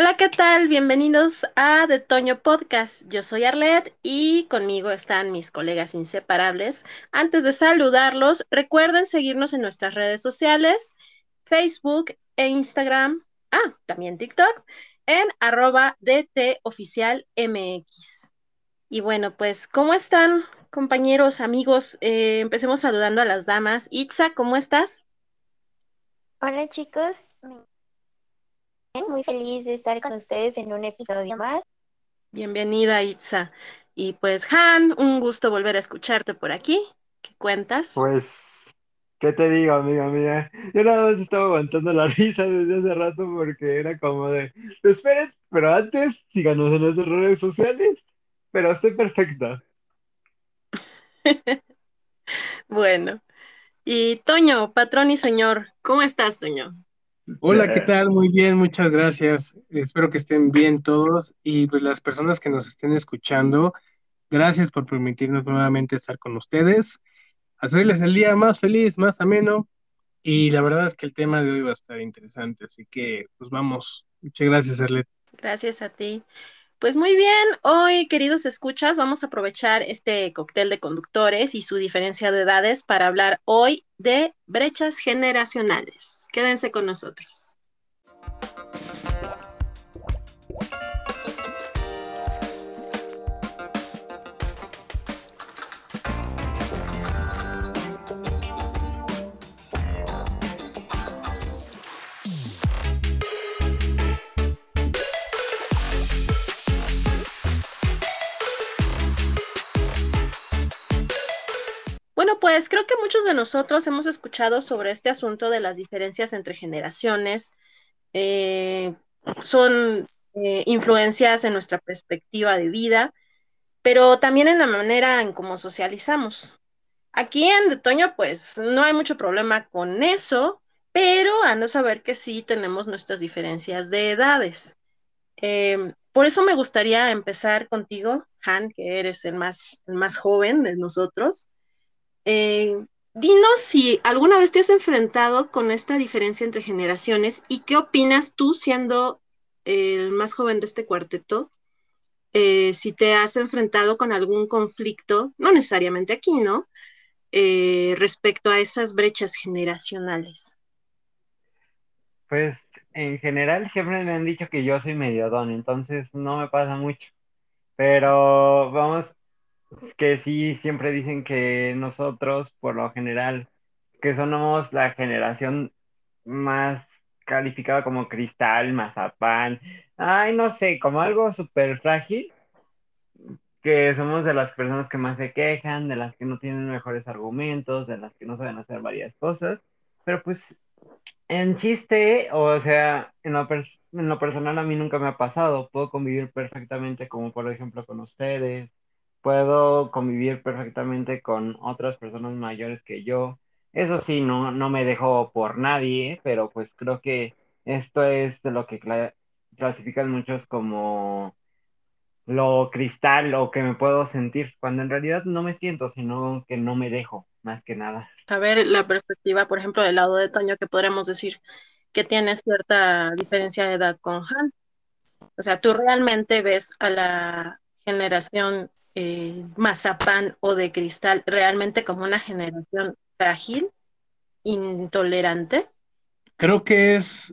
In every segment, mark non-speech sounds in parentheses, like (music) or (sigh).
Hola, ¿qué tal? Bienvenidos a The Toño Podcast. Yo soy Arlet y conmigo están mis colegas inseparables. Antes de saludarlos, recuerden seguirnos en nuestras redes sociales, Facebook e Instagram, ah, también TikTok, en arroba DT Oficial MX. Y bueno, pues, ¿cómo están, compañeros, amigos? Eh, empecemos saludando a las damas. Itza, ¿cómo estás? Hola, chicos muy feliz de estar con ustedes en un episodio más. Bienvenida, Itza. Y pues, Han, un gusto volver a escucharte por aquí. ¿Qué cuentas? Pues, ¿qué te digo, amiga mía? Yo nada más estaba aguantando la (laughs) risa desde hace rato porque era como de, esperen, pero antes síganos en nuestras redes sociales, pero estoy perfecta. (laughs) bueno. Y Toño, patrón y señor, ¿cómo estás, Toño? Hola, ¿qué tal? Muy bien, muchas gracias. Espero que estén bien todos y pues las personas que nos estén escuchando, gracias por permitirnos nuevamente estar con ustedes, hacerles el día más feliz, más ameno y la verdad es que el tema de hoy va a estar interesante, así que pues vamos. Muchas gracias, Arlet. Gracias a ti. Pues muy bien, hoy queridos escuchas, vamos a aprovechar este cóctel de conductores y su diferencia de edades para hablar hoy de brechas generacionales. Quédense con nosotros. Pues creo que muchos de nosotros hemos escuchado sobre este asunto de las diferencias entre generaciones. Eh, son eh, influencias en nuestra perspectiva de vida, pero también en la manera en cómo socializamos. Aquí en De Toño, pues no hay mucho problema con eso, pero ando a saber que sí tenemos nuestras diferencias de edades. Em, por eso me gustaría empezar contigo, Han, que eres el más, el más joven de nosotros. Eh, dinos si alguna vez te has enfrentado con esta diferencia entre generaciones y qué opinas tú siendo el más joven de este cuarteto, eh, si te has enfrentado con algún conflicto, no necesariamente aquí, ¿no? Eh, respecto a esas brechas generacionales. Pues en general siempre me han dicho que yo soy medio don, entonces no me pasa mucho. Pero vamos, que sí, siempre dicen que nosotros, por lo general, que somos la generación más calificada como cristal, mazapán, ay, no sé, como algo súper frágil, que somos de las personas que más se quejan, de las que no tienen mejores argumentos, de las que no saben hacer varias cosas, pero pues en chiste, o sea, en lo, en lo personal a mí nunca me ha pasado, puedo convivir perfectamente como por ejemplo con ustedes, puedo convivir perfectamente con otras personas mayores que yo. Eso sí, no, no me dejo por nadie, pero pues creo que esto es de lo que clasifican muchos como lo cristal o que me puedo sentir, cuando en realidad no me siento, sino que no me dejo, más que nada. Saber la perspectiva, por ejemplo, del lado de Toño, que podríamos decir que tiene cierta diferencia de edad con Han. O sea, tú realmente ves a la generación eh, mazapán o de cristal realmente como una generación frágil, intolerante? Creo que es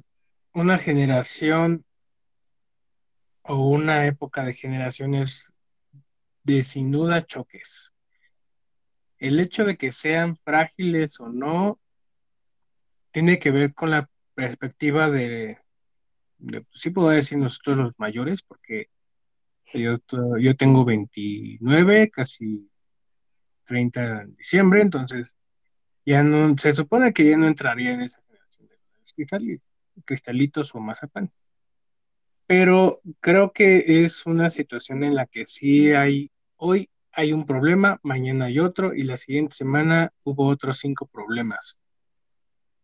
una generación o una época de generaciones de sin duda choques. El hecho de que sean frágiles o no tiene que ver con la perspectiva de, de sí puedo decir nosotros los mayores, porque yo, yo tengo 29, casi 30 en diciembre, entonces ya no, se supone que ya no entraría en esa generación de cristalitos o mazapán. Pero creo que es una situación en la que sí hay, hoy hay un problema, mañana hay otro y la siguiente semana hubo otros cinco problemas.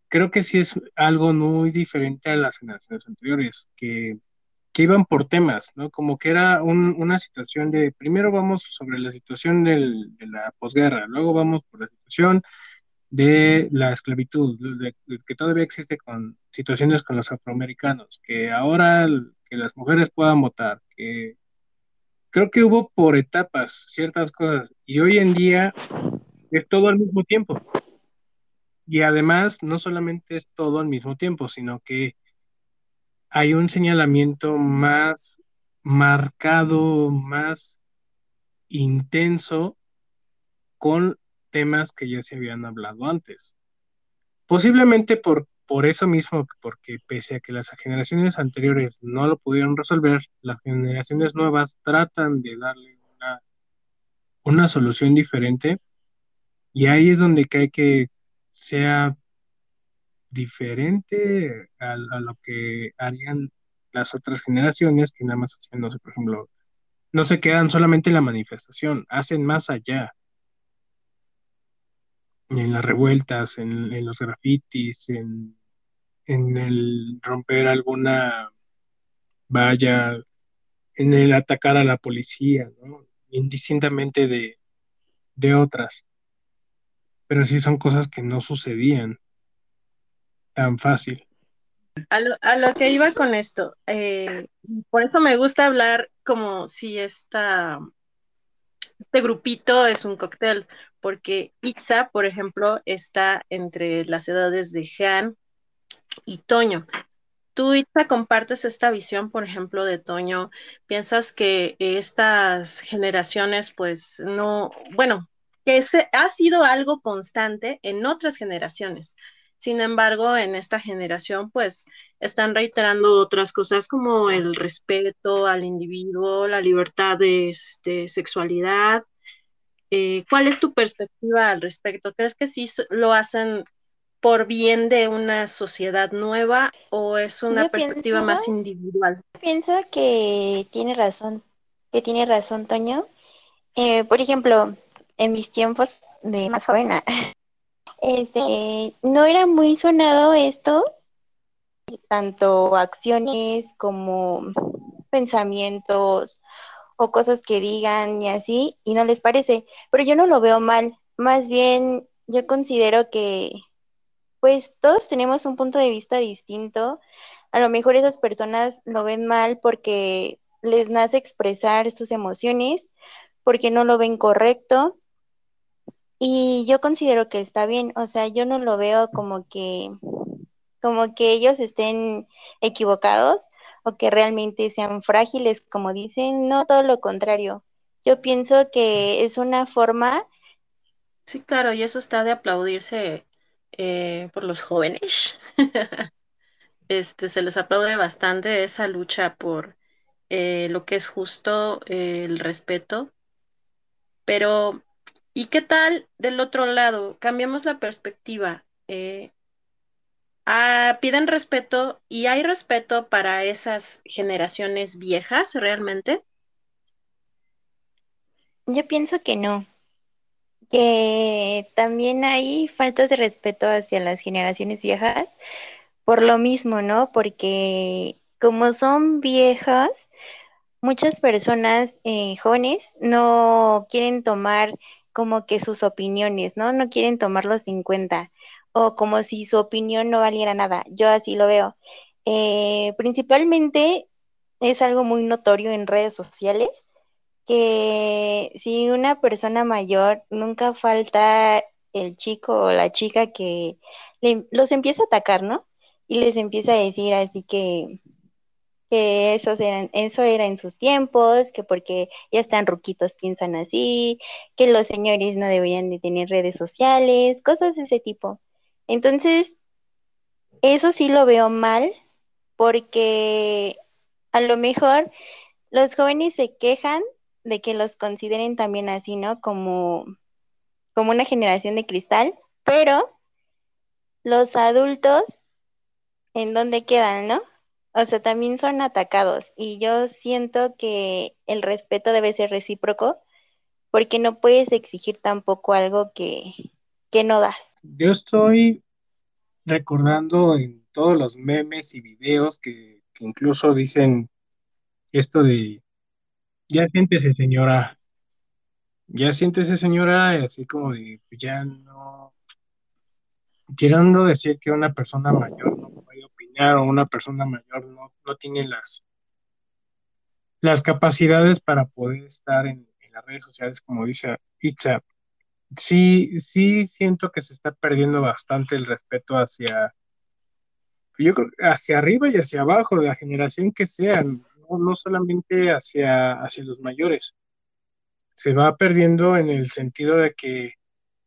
Creo que sí es algo muy diferente a las generaciones anteriores, que que iban por temas, ¿no? Como que era una situación de, primero vamos sobre la situación de la posguerra, luego vamos por la situación de la esclavitud, de, que todavía existe con situaciones con los afroamericanos, que ahora que las mujeres puedan votar, que creo que hubo por etapas ciertas cosas y hoy en día es todo al mismo tiempo. Y además, no solamente es todo al mismo tiempo, sino que hay un señalamiento más marcado, más intenso con temas que ya se habían hablado antes. Posiblemente por, por eso mismo, porque pese a que las generaciones anteriores no lo pudieron resolver, las generaciones nuevas tratan de darle una, una solución diferente y ahí es donde cae que sea diferente a, lo que harían las otras generaciones que nada más hacen, no sé, por ejemplo, no se quedan solamente en la manifestación, hacen más allá. En las revueltas, en, los grafitis, en, en, el romper alguna valla, en el atacar a la policía, indistintamente de, de otras. Pero sí son cosas que no sucedían tan fácil. A lo, que iba con esto, eh, por eso me gusta hablar como si esta, este grupito es un cóctel, porque Ixa, por ejemplo, está entre las edades de Jean y Toño. Tú, Ixa, compartes esta visión, por ejemplo, de Toño. ¿Piensas que estas generaciones, pues, no, bueno, que ha sido algo constante en otras generaciones? Sin embargo, en esta generación, pues están reiterando otras cosas como el respeto al individuo, la libertad de este, sexualidad. Eh, ¿Cuál es tu perspectiva al respecto? ¿Crees que sí lo hacen por bien de una sociedad nueva o es una perspectiva más individual? Pienso que tiene razón, que tiene razón, Toño. Eh, por ejemplo, en mis tiempos de más joven, (laughs) Este, no era muy sonado esto, tanto acciones como pensamientos o cosas que digan y así, y no les parece, pero yo no lo veo mal, más bien yo considero que pues todos tenemos un punto de vista distinto, a lo mejor esas personas lo ven mal porque les nace expresar sus emociones, porque no lo ven correcto, y yo considero que está bien, o sea, yo no lo veo como que, como que ellos estén equivocados o que realmente sean frágiles, como dicen, no todo lo contrario. Yo pienso que es una forma. Sí, claro, y eso está de aplaudirse eh, por los jóvenes. (laughs) este, se les aplaude bastante esa lucha por eh, lo que es justo, eh, el respeto. Pero ¿Y qué tal del otro lado? Cambiamos la perspectiva. Eh, ah, piden respeto y hay respeto para esas generaciones viejas realmente. Yo pienso que no, que también hay faltas de respeto hacia las generaciones viejas por lo mismo, ¿no? Porque como son viejas, muchas personas eh, jóvenes no quieren tomar como que sus opiniones, ¿no? No quieren tomarlos en cuenta o como si su opinión no valiera nada. Yo así lo veo. Eh, principalmente es algo muy notorio en redes sociales que si una persona mayor nunca falta el chico o la chica que los empieza a atacar, ¿no? Y les empieza a decir así que que esos eran, eso era en sus tiempos, que porque ya están ruquitos piensan así, que los señores no deberían de tener redes sociales, cosas de ese tipo. Entonces, eso sí lo veo mal, porque a lo mejor los jóvenes se quejan de que los consideren también así, ¿no? Como, como una generación de cristal, pero los adultos, ¿en dónde quedan, no? O sea, también son atacados y yo siento que el respeto debe ser recíproco porque no puedes exigir tampoco algo que, no das. Yo estoy recordando en todos los memes y videos que, incluso dicen esto de ya siéntese señora, ya siéntese señora, así como de ya no, queriendo decir que una persona mayor no o una persona mayor no, no tiene las, las capacidades para poder estar en, las redes sociales, como dice Itza. Sí, sí siento que se está perdiendo bastante el respeto hacia, yo creo, hacia arriba y hacia abajo, de la generación que sean, no, solamente hacia, hacia los mayores. Se va perdiendo en el sentido de que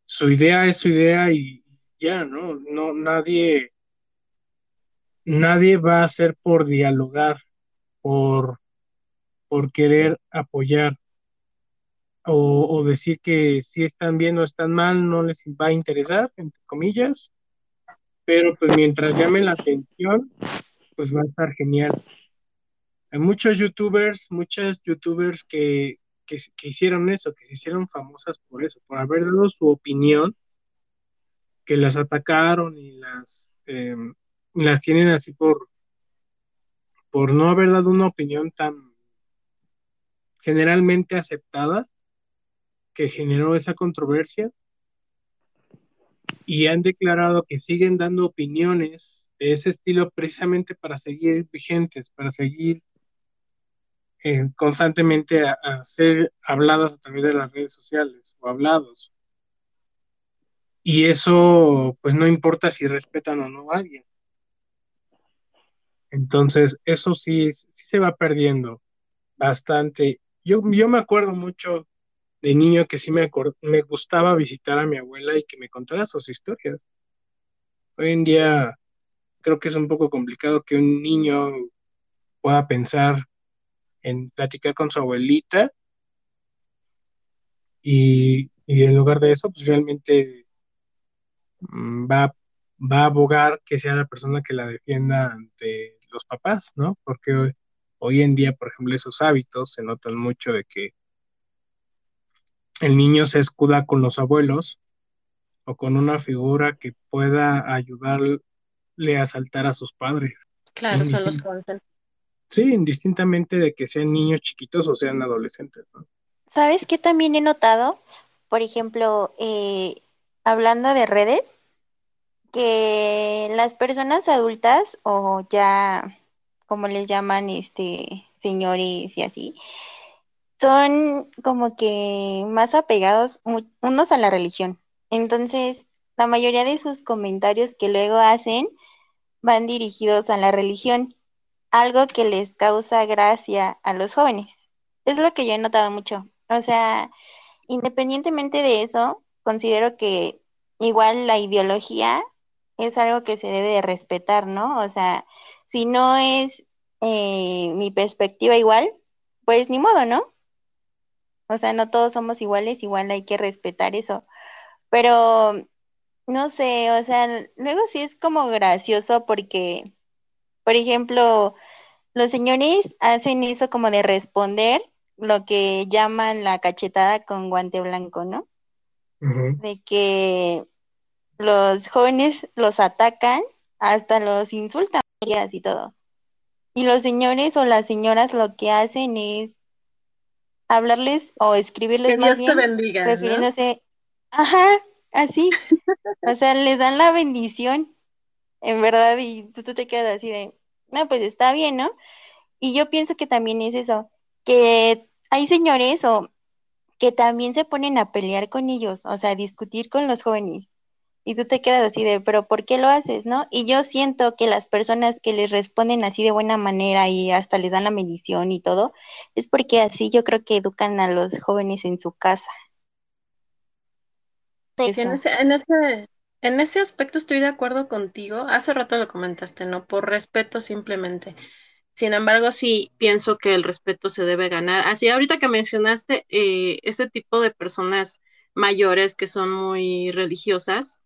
su idea es su idea y ya, ¿no? No, nadie, nadie va a hacer por dialogar, por, por querer apoyar o, decir que si están bien o están mal no les va a interesar, entre comillas, pero pues mientras llamen la atención, pues va a estar genial. Hay muchos youtubers, muchas youtubers que, que, hicieron eso, que se hicieron famosas por eso, por haber dado su opinión, que las atacaron y las, em, las tienen así por, por no haber dado una opinión tan generalmente aceptada que generó esa controversia y han declarado que siguen dando opiniones de ese estilo precisamente para seguir vigentes, para seguir eh, constantemente a, ser habladas a través de las redes sociales o hablados. Y eso, pues no importa si respetan o no a alguien. Entonces, eso sí, sí se va perdiendo bastante. Yo, yo me acuerdo mucho de niño que sí me, me gustaba visitar a mi abuela y que me contara sus historias. Hoy en día creo que es un poco complicado que un niño pueda pensar en platicar con su abuelita y, en lugar de eso, pues realmente mm, va, va a abogar que sea la persona que la defienda ante los papás, ¿no? Porque hoy, hoy en día, por ejemplo, esos hábitos se notan mucho de que el niño se escuda con los abuelos o con una figura que pueda ayudarle a saltar a sus padres. Claro, son los. Sí, indistintamente de que sean niños chiquitos o sean adolescentes. ¿no? ¿Sabes qué también he notado? Por ejemplo, eh, hablando de redes, que las personas adultas o ya, como les llaman, este, señores y así, son como que más apegados unos a la religión. Entonces, la mayoría de sus comentarios que luego hacen van dirigidos a la religión algo que les causa gracia a los jóvenes. Es lo que yo he notado mucho. O sea, independientemente de eso, considero que igual la ideología es algo que se debe de respetar, ¿no? O sea, si no es eh, mi perspectiva igual, pues ni modo, ¿no? O sea, no todos somos iguales, igual hay que respetar eso. Pero, no sé, o sea, luego sí es como gracioso porque, por ejemplo, los señores hacen eso como de responder lo que llaman la cachetada con guante blanco, ¿no? De que los jóvenes los atacan, hasta los insultan y todo. Y los señores o las señoras lo que hacen es hablarles o escribirles que más Dios te bendiga, refiriéndose, ajá, así. o sea, les dan la bendición, en verdad, y pues tú te quedas así de, no, pues está bien, ¿no? Y yo pienso que también es eso, que hay señores o que también se ponen a pelear con ellos, o sea, a discutir con los jóvenes. Y tú te quedas así de, pero ¿por qué lo haces, no? Y yo siento que las personas que les responden así de buena manera y hasta les dan la medición y todo, es porque así yo creo que educan a los jóvenes en su casa. En ese, en ese, en ese aspecto estoy de acuerdo contigo. Hace rato lo comentaste, ¿no? Por respeto simplemente. Sin embargo, sí pienso que el respeto se debe ganar. Así, ahorita que mencionaste eh, ese tipo de personas mayores que son muy religiosas,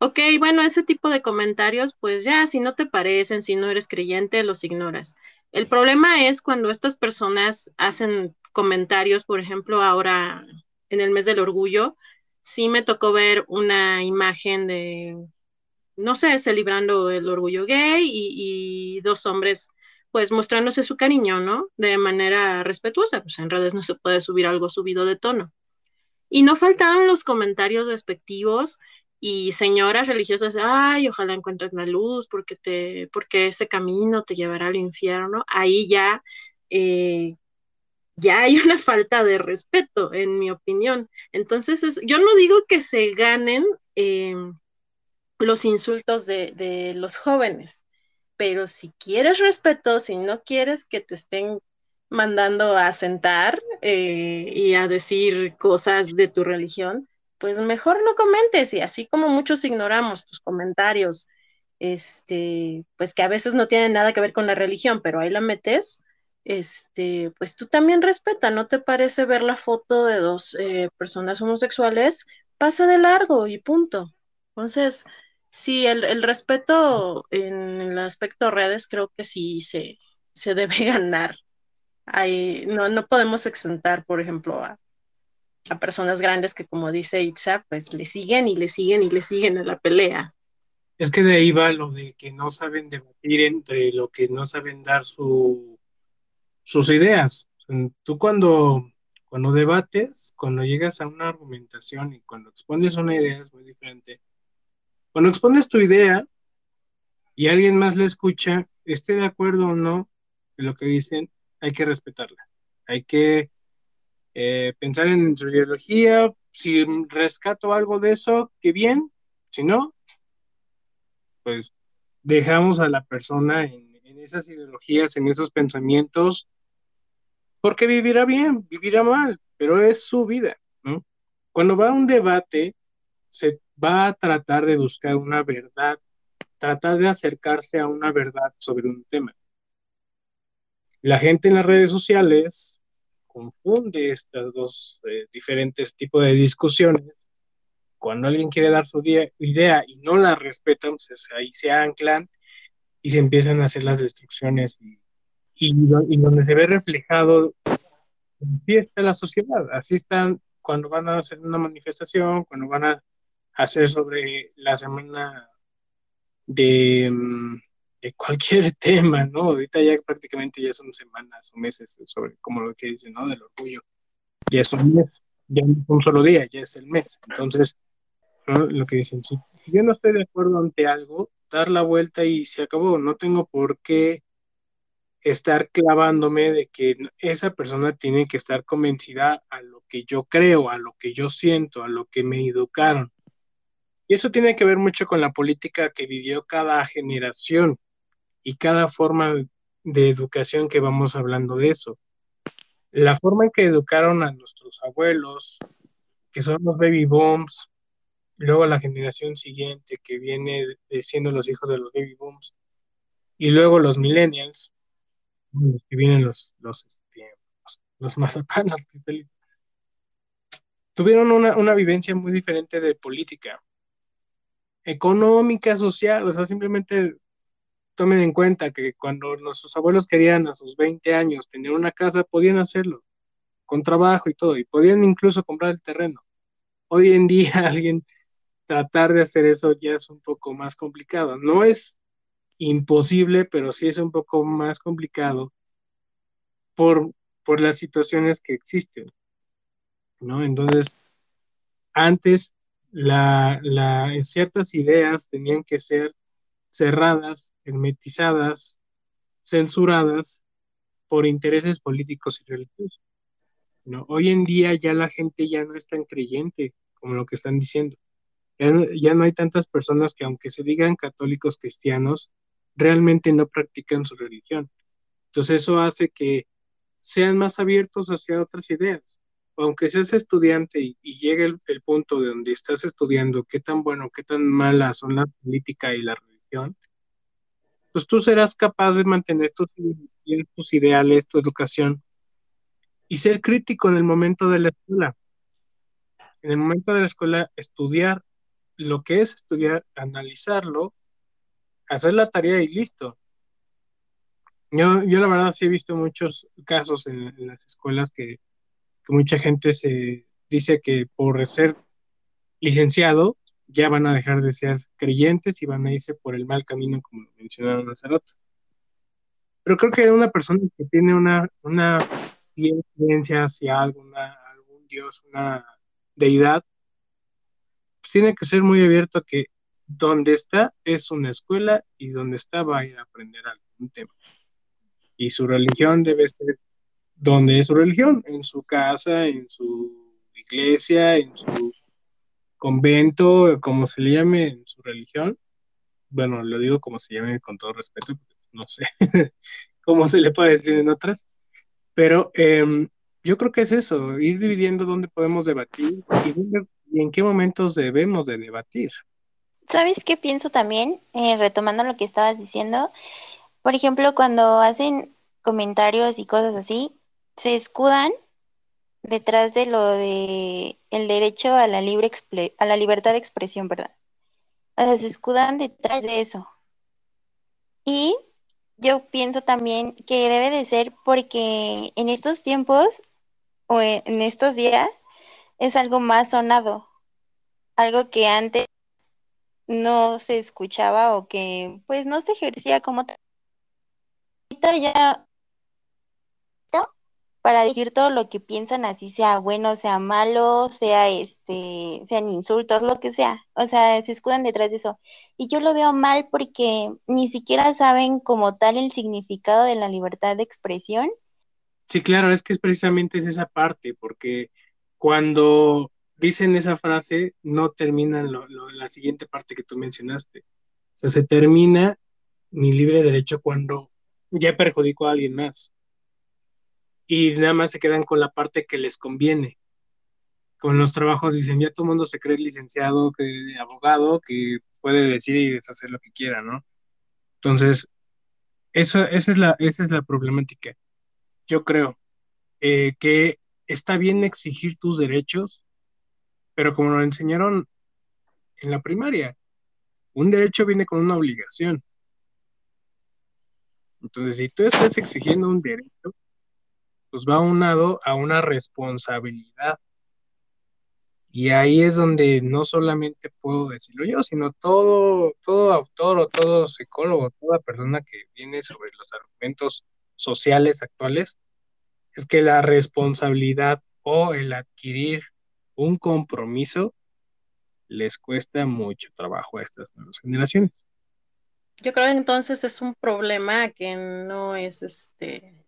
ok, bueno, ese tipo de comentarios, pues ya, si no te parecen, si no eres creyente, los ignoras. El problema es cuando estas personas hacen comentarios, por ejemplo, ahora en el mes del orgullo, sí me tocó ver una imagen de, no sé, celebrando el orgullo gay y dos hombres pues mostrándose su cariño, ¿no? De manera respetuosa, pues en redes no se puede subir algo subido de tono. Y no faltaron los comentarios respectivos y señoras religiosas, ay, ojalá encuentres la luz porque, te, porque ese camino te llevará al infierno. Ahí ya, eh, ya hay (laughs) una falta de respeto, en mi opinión. Entonces, yo no digo que se ganen eh, los insultos de, los jóvenes, pero si quieres respeto, si no quieres que te estén mandando a sentar eh, y a decir cosas de tu religión, pues mejor no comentes y así como muchos ignoramos tus comentarios, este, pues que a veces no tienen nada que ver con la religión, pero ahí la metes, este, pues tú también respeta, ¿no te parece ver la foto de dos eh, personas homosexuales? Pasa de largo y punto. Entonces, sí, el, respeto en el aspecto redes creo que sí se, se debe (laughs) ganar. Ahí, no, no podemos exentar, por ejemplo, a, a personas grandes que, como dice Itza, pues le siguen y le siguen y le siguen en la pelea. Es que de ahí va lo de que no saben debatir entre lo que no saben dar su, sus ideas. Tú cuando, cuando debates, cuando llegas a una argumentación y cuando expones una idea es muy diferente. Cuando expones tu idea y alguien más la escucha, esté de acuerdo o no en lo que dicen, hay que respetarla. Hay que eh, pensar en su ideología, si rescato algo de eso, qué bien, si no, pues dejamos a la persona en, esas ideologías, en esos pensamientos, porque vivirá bien, vivirá mal, pero es su vida, ¿no? Cuando va a un debate, se va a tratar de buscar una verdad, tratar de acercarse a una verdad sobre un tema. La gente en las redes sociales confunde estos dos eh, diferentes tipos de discusiones. Cuando alguien quiere dar su idea y no la respetan, pues ahí se anclan y se empiezan a hacer las destrucciones y, donde se ve reflejado, está la sociedad, así están cuando van a hacer una manifestación, cuando van a hacer sobre la semana de, mm, de cualquier (laughs) tema, ¿no? Ahorita ya prácticamente ya son semanas o meses sobre como lo que dicen, ¿no? Del orgullo. Ya es un mes, ya no es un solo día, ya es el mes. Entonces, lo que dicen, si yo no estoy de acuerdo ante algo, dar la vuelta y se acabó. No tengo por qué estar clavándome de que esa persona tiene que estar convencida a lo que yo creo, a lo que yo siento, a lo que me educaron. Y eso tiene que ver mucho con la política que vivió cada generación y cada forma de educación que vamos hablando de eso. La forma en que educaron a nuestros abuelos, que son los baby booms, luego la generación siguiente que viene siendo los hijos de los baby booms, y luego los millennials, que vienen los, los, este, los, (laughs) tuvieron una, una vivencia muy diferente de política, económica, social, o sea, simplemente tomen en cuenta que cuando nuestros abuelos querían a sus 20 años tener una casa, podían hacerlo, con trabajo y todo, y podían incluso comprar el terreno. Hoy en día (laughs) alguien tratar de hacer eso ya es un poco más complicado. No es imposible, pero sí es un poco más complicado por, por las situaciones que existen. ¿no? Entonces, antes la, ciertas ideas tenían que ser cerradas, hermetizadas, censuradas por intereses políticos y religiosos. ¿no? Hoy en día ya la gente ya no es tan creyente como lo que están diciendo. Ya no, hay tantas personas que aunque se digan católicos cristianos, realmente no practican su religión. Entonces eso hace que sean más abiertos hacia otras ideas. Aunque seas estudiante y, llegue el, punto de donde estás estudiando qué tan bueno, qué tan mala son la política y la pues tú serás capaz de mantener tus, ideales, tu educación y ser crítico en el momento de la escuela. En el momento de la escuela, estudiar lo que es estudiar, analizarlo, hacer la tarea y listo. Yo, yo la verdad sí he visto muchos casos en, las escuelas que, que, mucha gente se dice que por ser licenciado ya van a dejar de ser creyentes y van a irse por el mal camino, como lo mencionaron hace rato. Pero creo que una persona que tiene una, una hacia algún dios, una deidad, pues tiene que ser muy abierto a que donde está es una escuela y donde está va a ir a aprender algún tema. Y su religión debe ser donde es su religión, en su casa, en su iglesia, en su convento, como se le llame en su religión. Bueno, lo digo como se llame con todo respeto, no sé (laughs) cómo se le puede decir en otras, pero em, yo creo que es eso, ir dividiendo dónde podemos debatir y, en qué momentos debemos de debatir. ¿Sabes qué pienso también? Eh, retomando lo que estabas diciendo, por ejemplo, cuando hacen comentarios y cosas así, se escudan detrás de lo de el derecho a la libre a la libertad de expresión, ¿verdad? Se escudan detrás de eso. Y yo pienso también que debe de ser porque en estos tiempos o en estos días es algo más sonado, algo que antes no se escuchaba o que pues no se ejercía como ahorita ya para decir todo lo que piensan, así sea bueno, sea malo, sea este, sean insultos, lo que sea. O sea, se escudan detrás de eso. Y yo lo veo mal porque ni siquiera saben como tal el significado de la libertad de expresión. Sí, claro, es que precisamente es esa parte, porque cuando dicen esa frase, no terminan la siguiente parte que tú mencionaste. O sea, se termina mi libre derecho cuando ya perjudicó a alguien más y nada más se quedan con la parte que les conviene. Con los trabajos dicen, ya todo el mundo se cree licenciado, que abogado, que puede decir y deshacer lo que quiera, ¿no? Entonces, eso, esa, es la, esa es la problemática. Yo creo eh, que está bien exigir tus derechos, pero como lo enseñaron en la primaria, un derecho viene con una obligación. Entonces, si tú estás exigiendo un derecho, pues va unado a una responsabilidad. Y ahí es donde no solamente puedo decirlo yo, sino todo, todo autor o todo psicólogo, toda persona que viene sobre los argumentos sociales actuales, es que la responsabilidad o el adquirir un compromiso les cuesta mucho trabajo a estas nuevas generaciones. Yo creo que entonces es un problema que no es este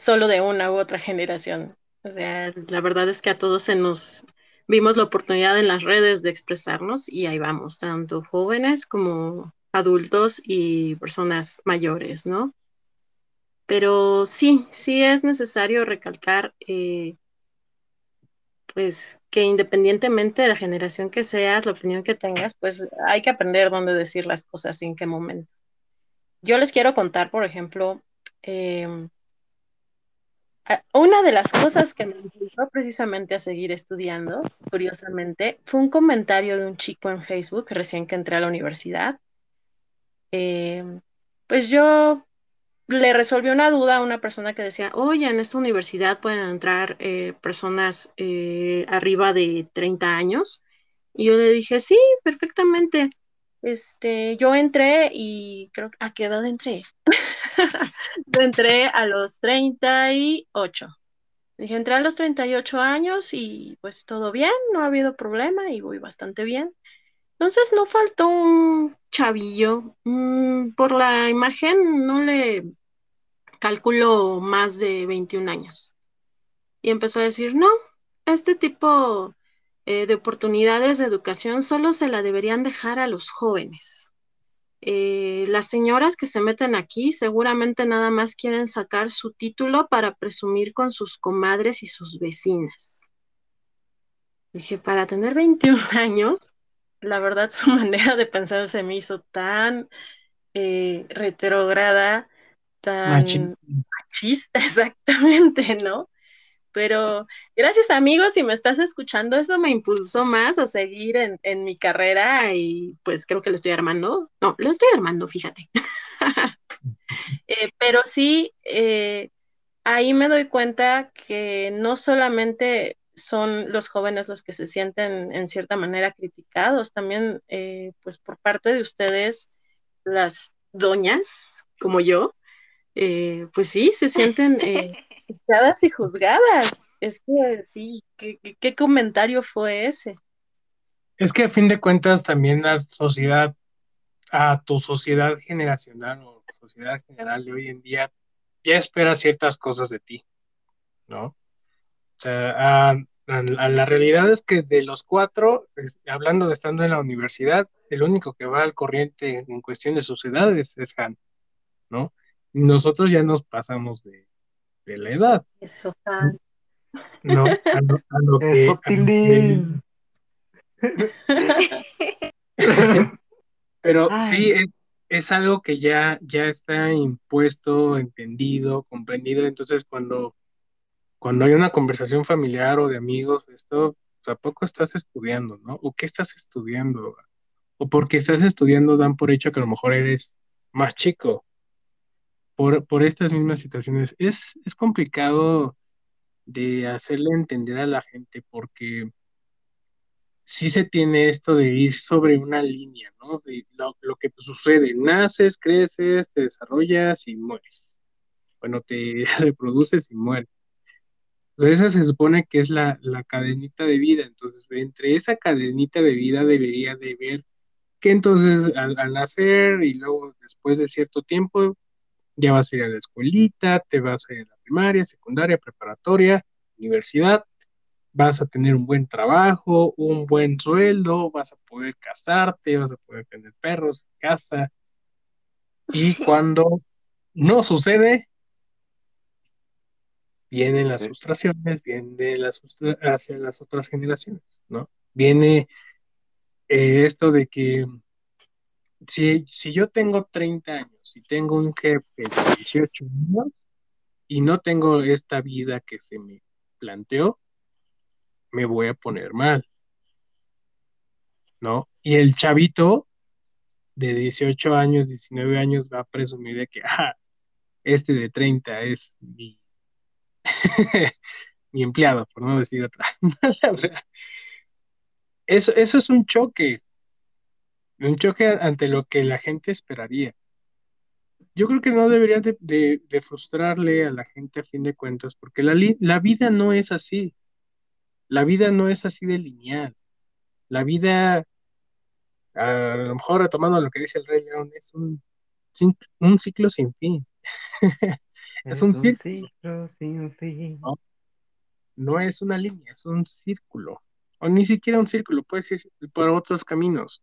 solo de una u otra generación. O sea, la verdad es que a todos se nos vimos la oportunidad en las redes de expresarnos y ahí vamos, tanto jóvenes como adultos y personas mayores, ¿no? Pero sí, sí es necesario recalcar, eh, pues, que independientemente de la generación que seas, la opinión que tengas, pues hay que aprender dónde decir las cosas y en qué momento. Yo les quiero contar, por ejemplo, Ah, una de las cosas que me impulsó precisamente a seguir estudiando, curiosamente, fue un comentario de un chico en Facebook recién que entré a la universidad. Em, pues yo le resolví una duda a una persona que decía, oye, en esta universidad pueden entrar eh, personas eh, arriba de 30 años. Y yo le dije, sí, perfectamente. Este, yo entré y creo que a qué edad entré. (laughs) entré a los 38. Dije, entré a los 38 años y pues todo bien, no ha habido problema y voy bastante bien. Entonces no faltó un chavillo. Mm, por la imagen no le calculo más de 21 años. Y empezó a decir, no, este tipo eh, de oportunidades de educación solo se la deberían dejar a los jóvenes. Eh, las señoras que se meten aquí seguramente nada más quieren sacar su título para presumir con sus comadres y sus vecinas. Dice, para tener 21 (laughs) años, la verdad su (laughs) manera de pensar se me hizo tan eh, retrograda, tan machista, (laughs) exactamente, ¿no? Pero gracias amigos, si me estás escuchando, eso me impulsó más a seguir en, mi carrera y pues creo que lo estoy armando. No, lo estoy armando, fíjate. (laughs) Eh, pero sí, eh, ahí me doy cuenta que no solamente son los jóvenes los que se sienten en cierta manera criticados, también eh, pues por parte de ustedes, las doñas como yo, pues sí, se sienten (laughs) criticadas y juzgadas. Es que sí, ¿qué, comentario fue ese? Es que a fin de cuentas también la sociedad, a tu sociedad generacional o sociedad general de hoy en día, ya espera ciertas cosas de ti. ¿no? O sea, a, la realidad es que de los cuatro, hablando de estando en la universidad, el único que va al corriente en cuestión de sus edades es Han, ¿no? Nosotros ya nos pasamos de, la edad. Eso, Han. No, a lo, que... Pero sí, es, algo que ya, ya está impuesto, entendido, comprendido. Entonces, cuando, cuando hay una conversación familiar o de amigos, esto, pues, ¿a poco estás estudiando, no? ¿O qué estás estudiando? O porque estás estudiando dan por hecho que a lo mejor eres más chico. Por, por estas mismas situaciones. Es, es complicado de hacerle entender a la gente porque sí se tiene esto de ir sobre una línea, ¿no? De lo, que sucede, naces, creces, te desarrollas y mueres. Bueno, te (laughs) reproduces y mueres. Entonces esa se supone que es la, cadenita de vida. Entonces, entre esa cadenita de vida debería de ver que entonces al, nacer y luego después de cierto tiempo ya vas a ir a la escuelita, te vas a ir a la primaria, secundaria, preparatoria, universidad, vas a tener un buen trabajo, un buen sueldo, vas a poder casarte, vas a poder tener perros, casa. Y (laughs) cuando no sucede, vienen las frustraciones, viene las hacia las otras generaciones, ¿no? Viene eh, esto de que si, si yo tengo 30 años y tengo un jefe de 18 años y no tengo esta vida que se me planteó, me voy a poner mal. ¿No? Y el chavito de 18 años, 19 años va a presumir de que, ah, este de 30 es (laughs) mi, empleado, por no decir otra (laughs) Eso, eso es un choque, un choque ante lo que la gente esperaría. Yo creo que no debería de, frustrarle a la gente a fin de cuentas, porque la, la vida no es así. La vida no es así de lineal. La vida, a lo mejor retomando lo que dice el Rey León, es un, un ciclo sin fin. (laughs) es, un, ciclo. sin fin. ¿no? es una línea, es un círculo. O ni siquiera un círculo, puede ser por otros caminos.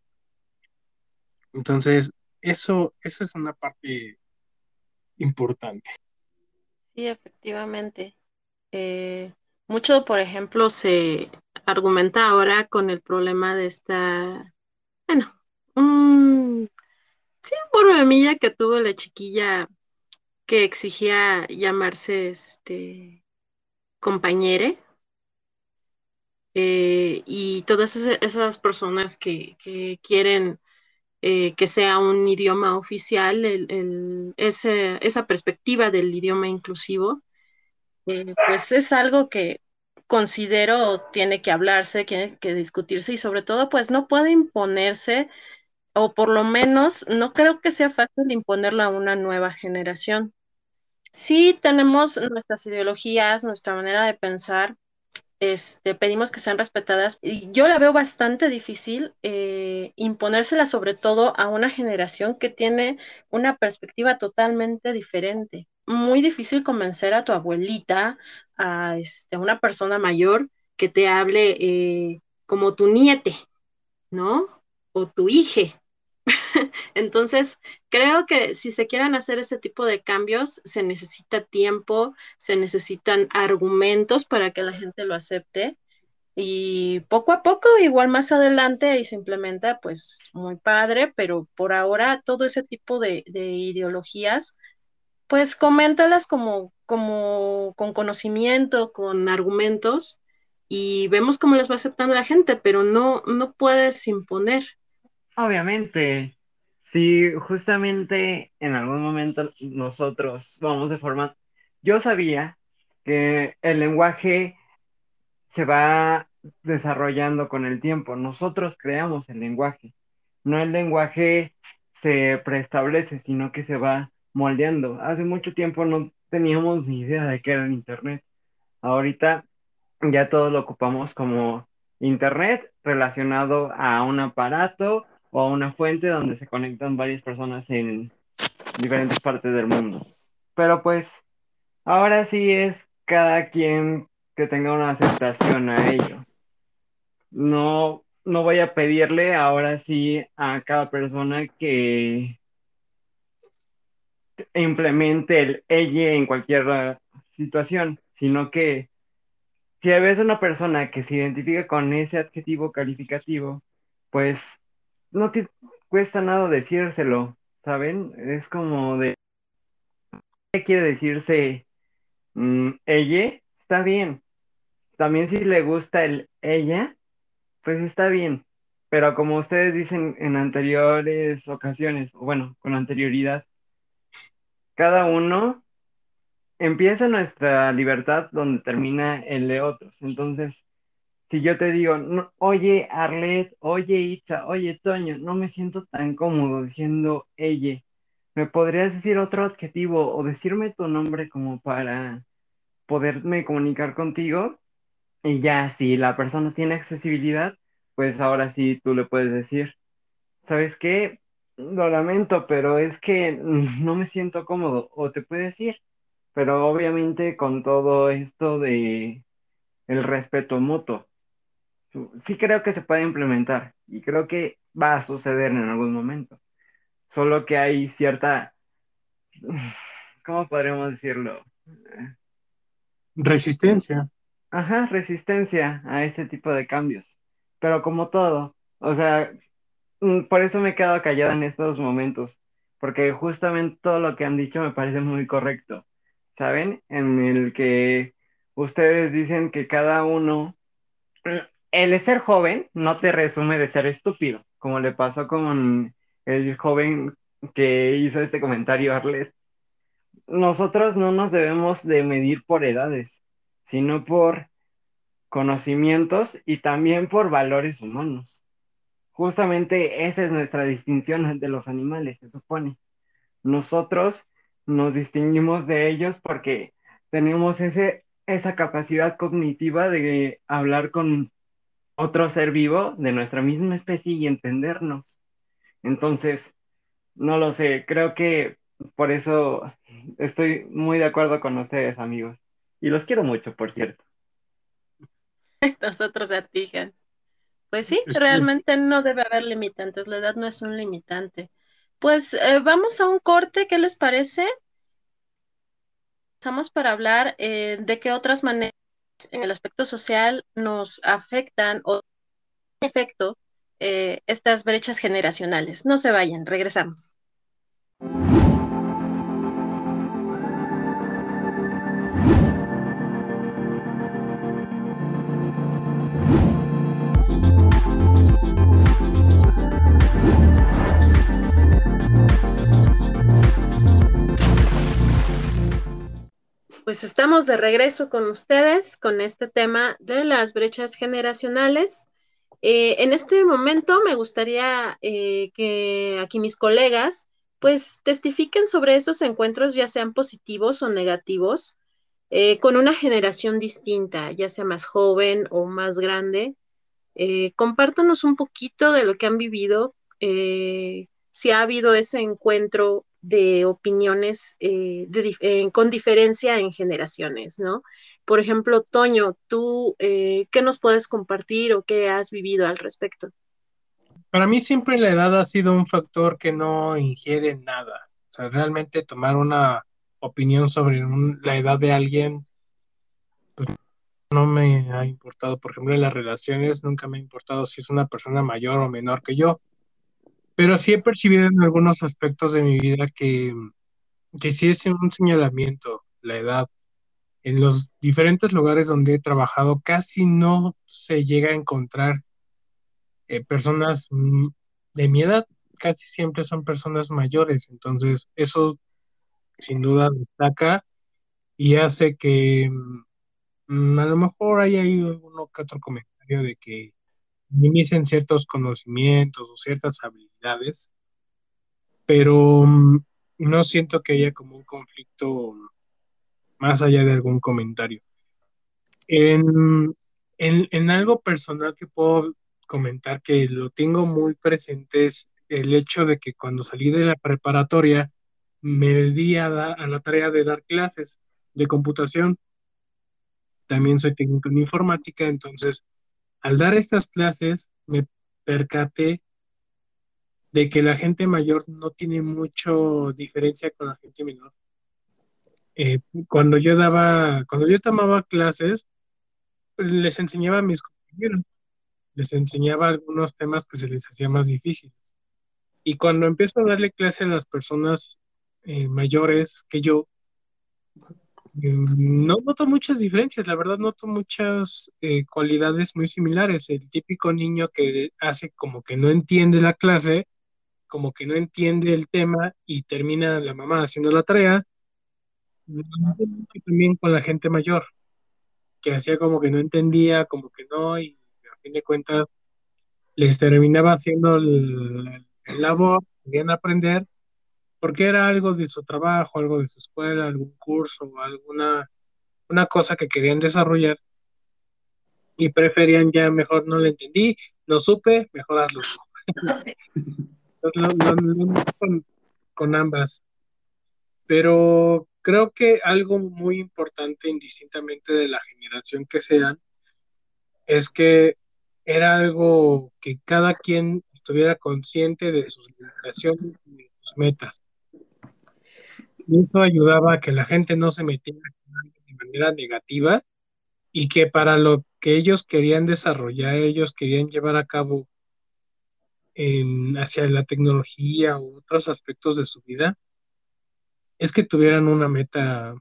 Entonces, eso, eso es una parte importante. Sí, efectivamente. Eh, mucho, por ejemplo, se argumenta ahora con el problema de esta, bueno, un, sí, un problemilla que tuvo la chiquilla que exigía llamarse este compañere. Eh, y todas esas personas que, quieren eh, que sea un idioma oficial, esa perspectiva del idioma inclusivo, eh, pues es algo que considero tiene que hablarse, tiene que discutirse y sobre todo pues no puede imponerse o por lo menos no creo que sea fácil imponerlo a una nueva generación. Sí tenemos nuestras ideologías, nuestra manera de pensar, este, pedimos que sean respetadas yo la veo bastante difícil eh, imponérsela sobre todo a una generación que tiene una perspectiva totalmente diferente muy difícil convencer a tu abuelita, a este, una persona mayor que te hable eh, como tu niete, ¿no? O tu hije. (laughs) Entonces, creo que si se quieren hacer ese tipo de cambios, se necesita tiempo, se necesitan argumentos para que la gente lo acepte. Y poco a poco, igual más adelante, y se implementa, pues muy padre, pero por ahora todo ese tipo de, de ideologías pues coméntalas como, como con conocimiento, con argumentos y vemos cómo las va aceptando la gente, pero no, no puedes imponer. Obviamente, si justamente en algún momento nosotros vamos de forma, yo sabía que el lenguaje se va desarrollando con el tiempo, nosotros creamos el lenguaje, no el lenguaje se preestablece, sino que se va moldeando. Hace mucho tiempo no teníamos ni idea de qué era el Internet. Ahorita ya todo lo ocupamos como Internet relacionado a un aparato o a una fuente donde se conectan varias personas en diferentes partes del mundo. Pero pues ahora sí es cada quien que tenga una aceptación a ello. No, no voy a pedirle ahora sí a cada persona que implemente el ella en cualquier situación, sino que si ves una persona que se identifica con ese adjetivo calificativo, pues no te cuesta nada decírselo, ¿saben? Es como de... ¿Qué quiere decirse mm, ella? Está bien. También si le gusta el ella, pues está bien. Pero como ustedes dicen en anteriores ocasiones, bueno, con anterioridad, cada uno empieza nuestra libertad donde termina el de otros. Entonces, si yo te digo, oye Arlet, oye Itza, oye Toño, no me siento tan cómodo diciendo ella, ¿me podrías decir otro adjetivo o decirme tu nombre como para poderme comunicar contigo? Y ya, si la persona tiene accesibilidad, pues ahora sí tú le puedes decir, ¿sabes qué? Lo lamento, pero es que (laughs) no me siento cómodo. O te puede decir, pero obviamente con todo esto de el respeto mutuo. Sí creo que se puede implementar y creo que va a suceder en algún momento. Solo que hay cierta, (laughs) ¿cómo podríamos decirlo? Resistencia. Ajá, resistencia a este tipo de cambios. Pero como todo, o sea, mm, por eso me he quedado callada en estos momentos, porque justamente todo lo que han dicho me parece muy correcto. ¿saben? En el que ustedes dicen que cada uno, el ser joven no te resume de ser estúpido, como le pasó con el joven que hizo este comentario, Arlet. Nosotros no nos debemos de medir por edades, sino por conocimientos y también por valores humanos. Justamente esa es nuestra distinción de los animales, se supone. Nosotros nos distinguimos de ellos porque tenemos ese, esa capacidad cognitiva de hablar con otro ser vivo de nuestra misma especie y entendernos. Entonces, no lo sé, creo que por eso estoy muy de acuerdo con ustedes, amigos. Y los quiero mucho, por cierto. (laughs) Nosotros a ti, Pues sí, realmente no debe haber limitantes, la edad no es un limitante. Pues eh, vamos a un corte, ¿qué les parece? Vamos para hablar eh, de qué otras maneras en el aspecto social nos afectan o efecto eh, estas brechas generacionales. No se vayan, regresamos. Pues estamos de regreso con ustedes con este tema de las brechas generacionales. Eh, en este momento me gustaría eh, que aquí mis colegas pues testifiquen sobre esos encuentros, ya sean positivos o negativos, eh, con una generación distinta, ya sea más joven o más grande. compártanos un poquito de lo que han vivido, si ha habido ese encuentro de opiniones eh, con diferencia en generaciones, ¿no? Por ejemplo, Toño, tú, eh, ¿qué nos puedes compartir o qué has vivido al respecto? Para mí siempre la edad ha sido un factor que no ingiere nada. O sea, realmente tomar una opinión sobre la edad de alguien, pues no me ha importado. Por ejemplo, en las relaciones nunca me ha importado si es una persona mayor o menor que yo pero sí he percibido en algunos aspectos de mi vida que, que sí es un señalamiento, la edad. En los diferentes lugares donde he trabajado casi no se llega a encontrar eh, personas mm, de mi edad, casi siempre son personas mayores, entonces eso sin duda destaca y hace que mm, a lo mejor hay ahí uno que otro comentario de que minimicen ciertos conocimientos o ciertas habilidades, pero mm, no siento que haya como un conflicto más allá de algún comentario. En, en, algo personal que puedo comentar que lo tengo muy presente es el hecho de que cuando salí de la preparatoria me di a, a la tarea de dar clases de computación también soy técnico en informática, entonces al dar estas clases me percaté de que la gente mayor no tiene mucho diferencia con la gente menor. Eh, cuando yo daba, cuando yo tomaba clases, les enseñaba a mis compañeros, les enseñaba algunos temas que se les hacía más difíciles. Y cuando empiezo a darle clase a las personas eh, mayores que yo, no noto muchas diferencias, la verdad noto muchas eh, cualidades muy similares. El típico niño que hace como que no entiende la clase, como que no entiende el tema y termina la mamá haciendo la tarea. (laughs) También con la gente mayor, que hacía como que no entendía, como que no, y a fin de cuentas les terminaba haciendo el, labor, querían aprender, porque era algo de su trabajo, algo de su escuela, algún curso, alguna una cosa que querían desarrollar y preferían ya mejor no le entendí, no supe, mejor hazlo. (laughs) con, con ambas. Pero creo que algo muy importante, indistintamente de la generación que sean, es que era algo que cada quien estuviera consciente de sus limitaciones y de sus metas. Y eso ayudaba a que la gente no se metiera de manera negativa y que para lo que ellos querían desarrollar, ellos querían llevar a cabo en, hacia la tecnología u otros aspectos de su vida, es que tuvieran una meta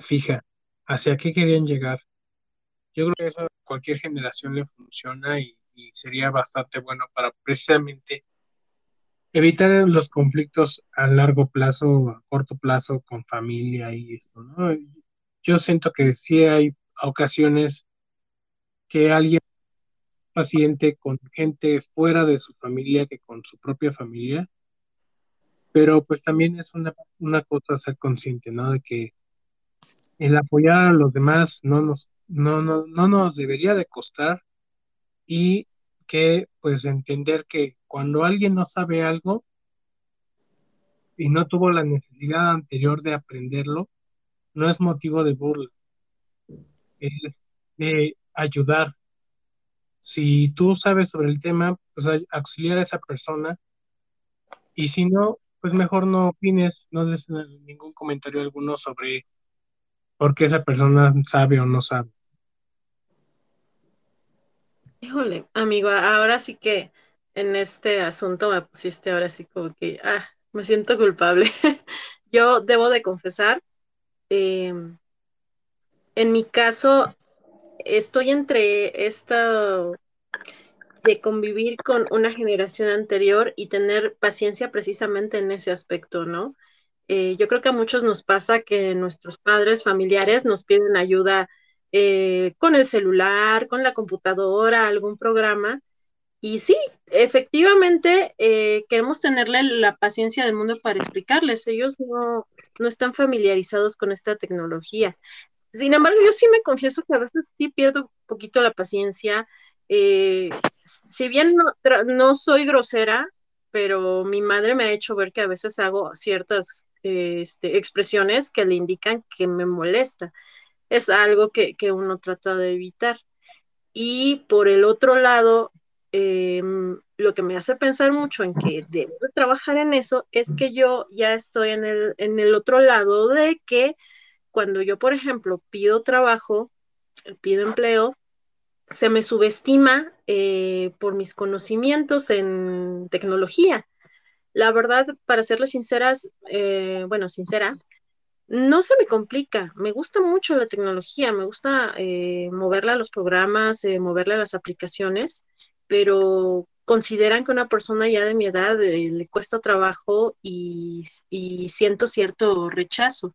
fija, hacia qué querían llegar. Yo creo que eso a cualquier generación le funciona y, sería bastante bueno para precisamente evitar los conflictos a largo plazo, a corto plazo con familia y esto, ¿no? Yo siento que sí hay ocasiones que alguien paciente con gente fuera de su familia que con su propia familia, pero pues también es una, una cosa ser consciente, ¿no? De que el apoyar a los demás no nos, no, no, no nos debería de costar y que pues entender que cuando alguien no sabe algo y no tuvo la necesidad anterior de aprenderlo, no es motivo de burla, es de ayudar. Si tú sabes sobre el tema, pues auxiliar a esa persona y si no, pues mejor no opines, no des ningún comentario alguno sobre por qué esa persona sabe o no sabe. Híjole, amigo, ahora sí que en este asunto me pusiste ahora sí como que, ah, me siento culpable. (laughs) Yo debo de confesar, em, en mi caso, estoy entre esta de convivir con una generación anterior y tener paciencia precisamente en ese aspecto, ¿no? Eh, yo creo que a muchos nos pasa que nuestros padres familiares nos piden ayuda eh, con el celular, con la computadora, algún programa. Y sí, efectivamente, eh, queremos tenerle la paciencia del mundo para explicarles. Ellos no, no están familiarizados con esta tecnología. Sin embargo, yo sí me confieso que a veces sí pierdo un poquito la paciencia eh, si bien no, soy grosera, pero mi madre me ha hecho ver que a veces hago ciertas este, expresiones que le indican que me molesta. Es algo que, uno trata de evitar. Y por el otro lado, em, lo que me hace pensar mucho en que debo trabajar en eso es que yo ya estoy en el, en el otro lado de que cuando yo, por ejemplo, pido trabajo, pido empleo, se me subestima eh, por mis conocimientos en tecnología. La verdad, para serles sinceras, eh, bueno, sincera, no se me complica. Me gusta mucho la tecnología, me gusta eh, moverla a los programas, moverla a las aplicaciones, pero consideran que una persona ya de mi edad le cuesta trabajo y, siento cierto rechazo.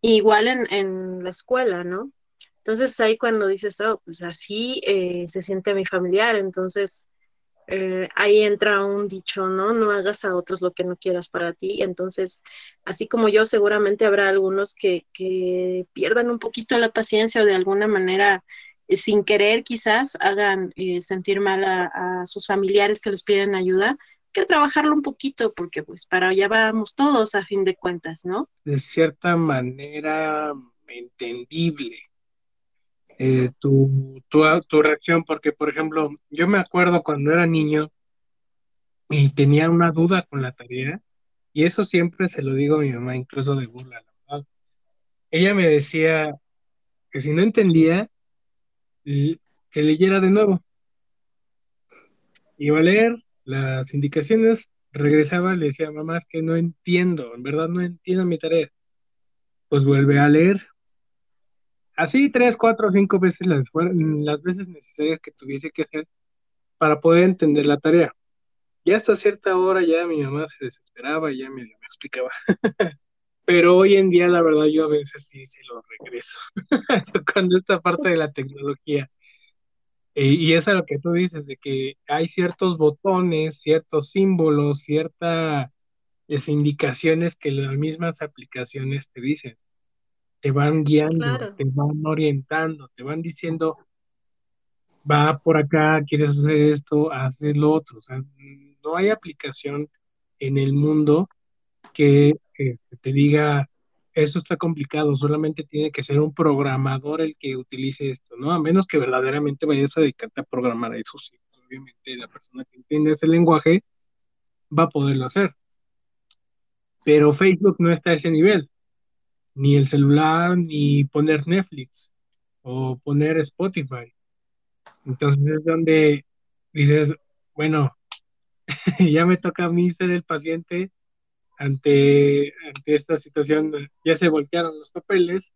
Igual en, en la escuela, ¿no? Entonces ahí cuando dices, oh, pues así eh, se siente mi familiar, entonces eh, ahí entra un dicho, ¿no? No hagas a otros lo que no quieras para ti. Entonces, así como yo, seguramente habrá algunos que, pierdan un poquito la paciencia o de alguna manera, eh, sin querer quizás, hagan sentir mal a, sus familiares que les piden ayuda que trabajarlo un poquito porque pues para allá vamos todos a fin de cuentas, ¿no? De cierta manera entendible eh, tu, tu, tu reacción, porque por ejemplo, yo me acuerdo cuando era niño y tenía una duda con la tarea, y eso siempre se lo digo a mi mamá, incluso de burla, la. Ella me decía que si no entendía, que leyera de nuevo. Iba a leer las indicaciones, regresaba, le decía, mamá, es que no entiendo, en verdad no entiendo mi tarea. Pues vuelve a leer. Así tres, cuatro, cinco veces las, veces necesarias que tuviese que hacer para poder entender la tarea. Y hasta cierta hora ya mi mamá se desesperaba y ya me explicaba. (laughs) Pero hoy en día, la verdad, yo a veces sí se lo regreso. (laughs) Cuando esta parte de la tecnología. Eh, y es a lo que tú dices, de que hay ciertos botones, ciertos símbolos, ciertas indicaciones que las mismas aplicaciones te dicen. Te van guiando, te van orientando, te van diciendo, va por acá, quieres hacer esto, haz lo otro. O sea, no hay aplicación en el mundo que te diga, eso está complicado, solamente tiene que ser un programador el que utilice esto, ¿no? A menos que verdaderamente vayas a dedicarte a programar eso, sí. Obviamente la persona que entiende ese lenguaje va a poderlo hacer. Pero Facebook no está a ese nivel. Ni el celular, ni poner Netflix o poner Spotify. Entonces es donde dices, bueno, (laughs) ya me toca a mí ser el paciente ante, esta situación, ya se voltearon los papeles,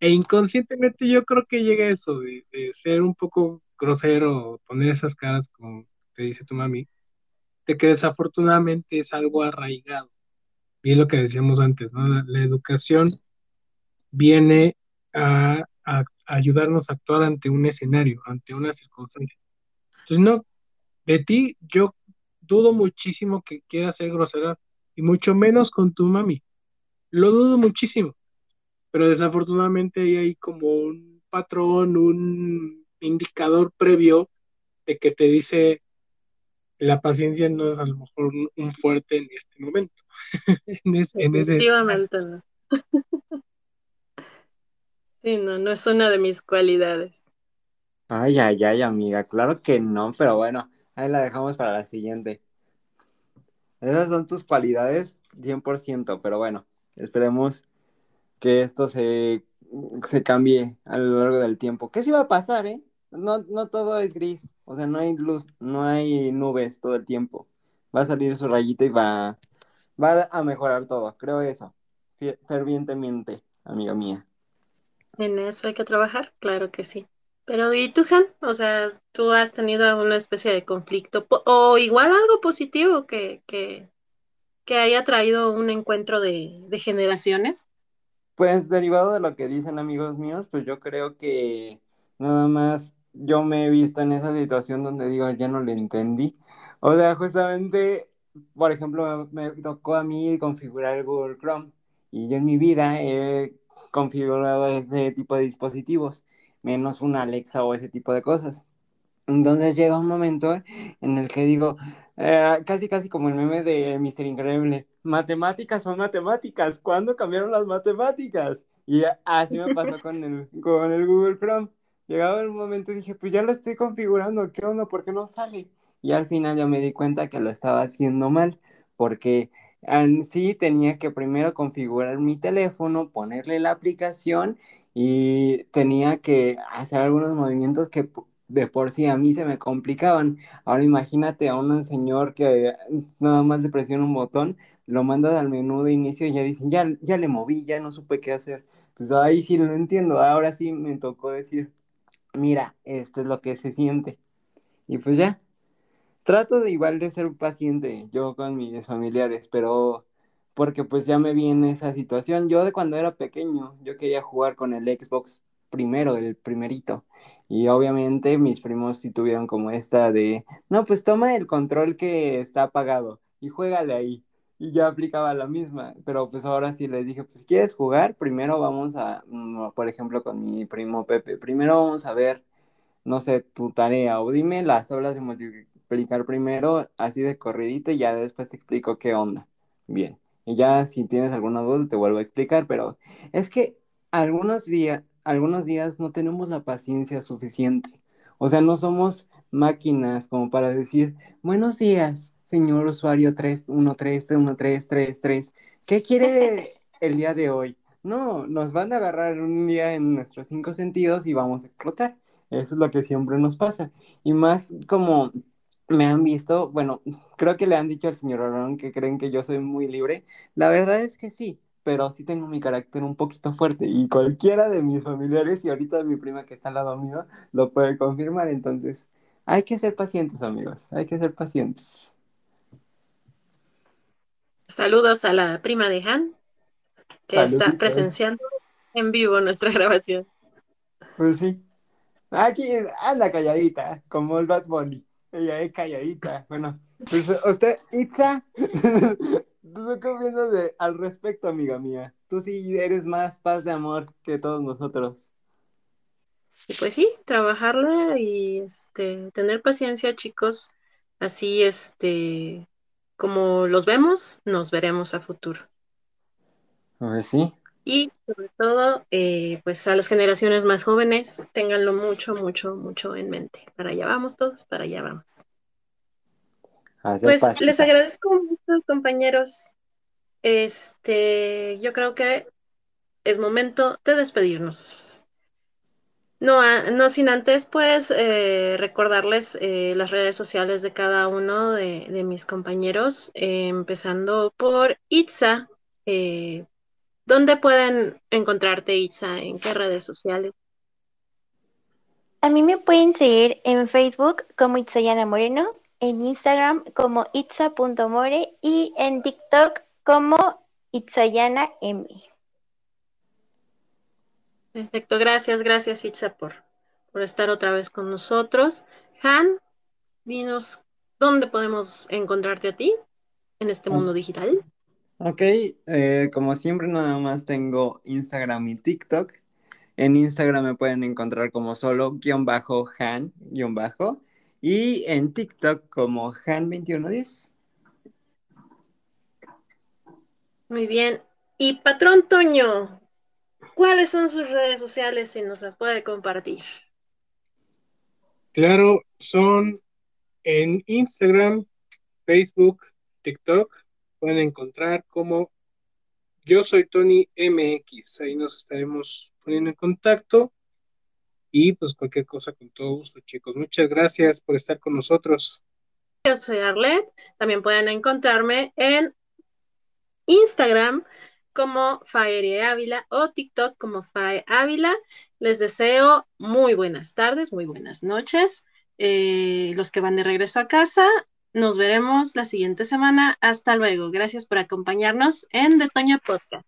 e inconscientemente yo creo que llega eso, de, ser un poco grosero, poner esas caras como te dice tu mami, de que desafortunadamente es algo arraigado. Y es lo que decíamos antes, ¿no? La, educación viene a, a, ayudarnos a actuar ante un escenario, ante una circunstancia. Entonces, no, de ti yo dudo muchísimo que quieras ser grosera y mucho menos con tu mami. Lo dudo muchísimo, pero desafortunadamente ahí hay como un patrón, un indicador previo de que te dice la paciencia no es a lo mejor un fuerte en este momento. (laughs) Efectivamente no. (laughs) sí, no, no es una de mis cualidades. Ay, ay, ay, amiga, claro que no, pero bueno, ahí la dejamos para la siguiente. Esas son tus cualidades 100%, pero bueno, esperemos que esto se, se cambie a lo largo del tiempo. ¿Qué sí va a pasar, eh? No, no todo es gris, o sea, no hay luz, no hay nubes todo el tiempo. Va a salir su rayito y va, va a mejorar todo, creo eso, fervientemente, amiga mía. En eso hay que trabajar, claro que sí. Pero ¿y tú, Han? O sea, ¿tú has tenido una especie de conflicto o igual algo positivo que, que, haya traído un encuentro de, generaciones? Pues derivado de lo que dicen amigos míos, pues yo creo que nada más yo me he visto en esa situación donde digo, ya no le entendí. O sea, justamente, por ejemplo, me, tocó a mí configurar Google Chrome y yo en mi vida he configurado ese tipo de dispositivos menos una Alexa o ese tipo de cosas. Entonces llega un momento en el que digo, eh, casi casi como el meme de Mister Increíble, matemáticas son matemáticas, ¿cuándo cambiaron las matemáticas? Y así me pasó con el, con el Google Chrome. Llegaba el momento y dije, pues ya lo estoy configurando, ¿qué onda? ¿Por qué no sale? Y al final ya me di cuenta que lo estaba haciendo mal, porque sí tenía que primero configurar mi teléfono, ponerle la aplicación y tenía que hacer algunos movimientos que de por sí a mí se me complicaban. Ahora imagínate a un señor que nada más le presiona un botón, lo mandas al menú de inicio y ya dicen, ya, ya le moví, ya no supe qué hacer. Pues ahí sí lo entiendo, ahora sí me tocó decir, mira, esto es lo que se siente. Y pues ya, trato de igual de ser paciente yo con mis familiares, pero porque pues ya me vi en esa situación. Yo de cuando era pequeño, yo quería jugar con el Xbox primero, el primerito. Y obviamente mis primos sí tuvieron como esta de, no, pues toma el control que está apagado y juégale ahí. Y ya aplicaba la misma, pero pues ahora sí les dije, pues quieres jugar, primero vamos a, mm, por ejemplo, con mi primo Pepe, primero vamos a ver, no sé, tu tarea o dime las tablas de multiplicar primero, así de corridito y ya después te explico qué onda. Bien. Y ya si tienes alguna duda te vuelvo a explicar, pero es que algunos días, algunos días no tenemos la paciencia suficiente. O sea, no somos máquinas como para decir, buenos días, señor usuario 31313333, ¿qué quiere (laughs) el día de hoy? No, nos van a agarrar un día en nuestros cinco sentidos y vamos a explotar. Eso es lo que siempre nos pasa. Y más como me han visto, bueno, creo que le han dicho al señor Aaron que creen que yo soy muy libre. La verdad es que sí, pero sí tengo mi carácter un poquito fuerte y cualquiera de mis familiares y ahorita mi prima que está al lado mío lo puede confirmar. Entonces, hay que ser pacientes, amigos, hay que ser pacientes. Saludos a la prima de Han, que está presenciando en vivo nuestra (laughs) grabación. Pues sí. Aquí anda calladita, como el Bad Bunny. Ella es calladita. Bueno, pues usted, Itza, (laughs) tú qué de, al respecto, amiga mía. Tú sí eres más paz de amor que todos nosotros. Y pues sí, trabajarla y este, tener paciencia, chicos. Así, este, como los vemos, nos veremos a futuro. Pues sí. Y sobre todo, eh, pues a las generaciones más jóvenes, ténganlo mucho, mucho, mucho en mente. Para allá vamos todos, para allá vamos. pues les agradezco mucho, compañeros. Este, yo creo que es momento de despedirnos. No, no sin antes, pues, eh, recordarles eh, las redes sociales de cada uno de, mis compañeros, empezando por Itza, ¿Dónde pueden encontrarte, Itza? ¿En qué redes sociales? A mí me pueden seguir en Facebook como Itzayana Moreno, en Instagram como itza.more y en TikTok como Itzayana M. Perfecto, gracias, gracias Itza por, por estar otra vez con nosotros. Han, dinos dónde podemos encontrarte a ti en este mundo digital. Ok, eh, como siempre nada más tengo Instagram y TikTok. En Instagram me pueden encontrar como solo guion bajo Han guion bajo y en TikTok como Han2110. Muy bien. Y patrón Toño, ¿cuáles son sus redes sociales si nos las puede compartir? Claro, son en Instagram, Facebook, TikTok pueden encontrar como yo soy Tony MX. Ahí nos estaremos poniendo en contacto. Y pues cualquier cosa con todo gusto, chicos. Muchas gracias por estar con nosotros. Yo soy Arlet. También pueden encontrarme en Instagram como Fire Ávila o TikTok como Fire Ávila. Les deseo muy buenas tardes, muy buenas noches. Eh, los que van de regreso a casa, nos veremos la siguiente semana. Hasta luego. Gracias por acompañarnos en The Toña Podcast.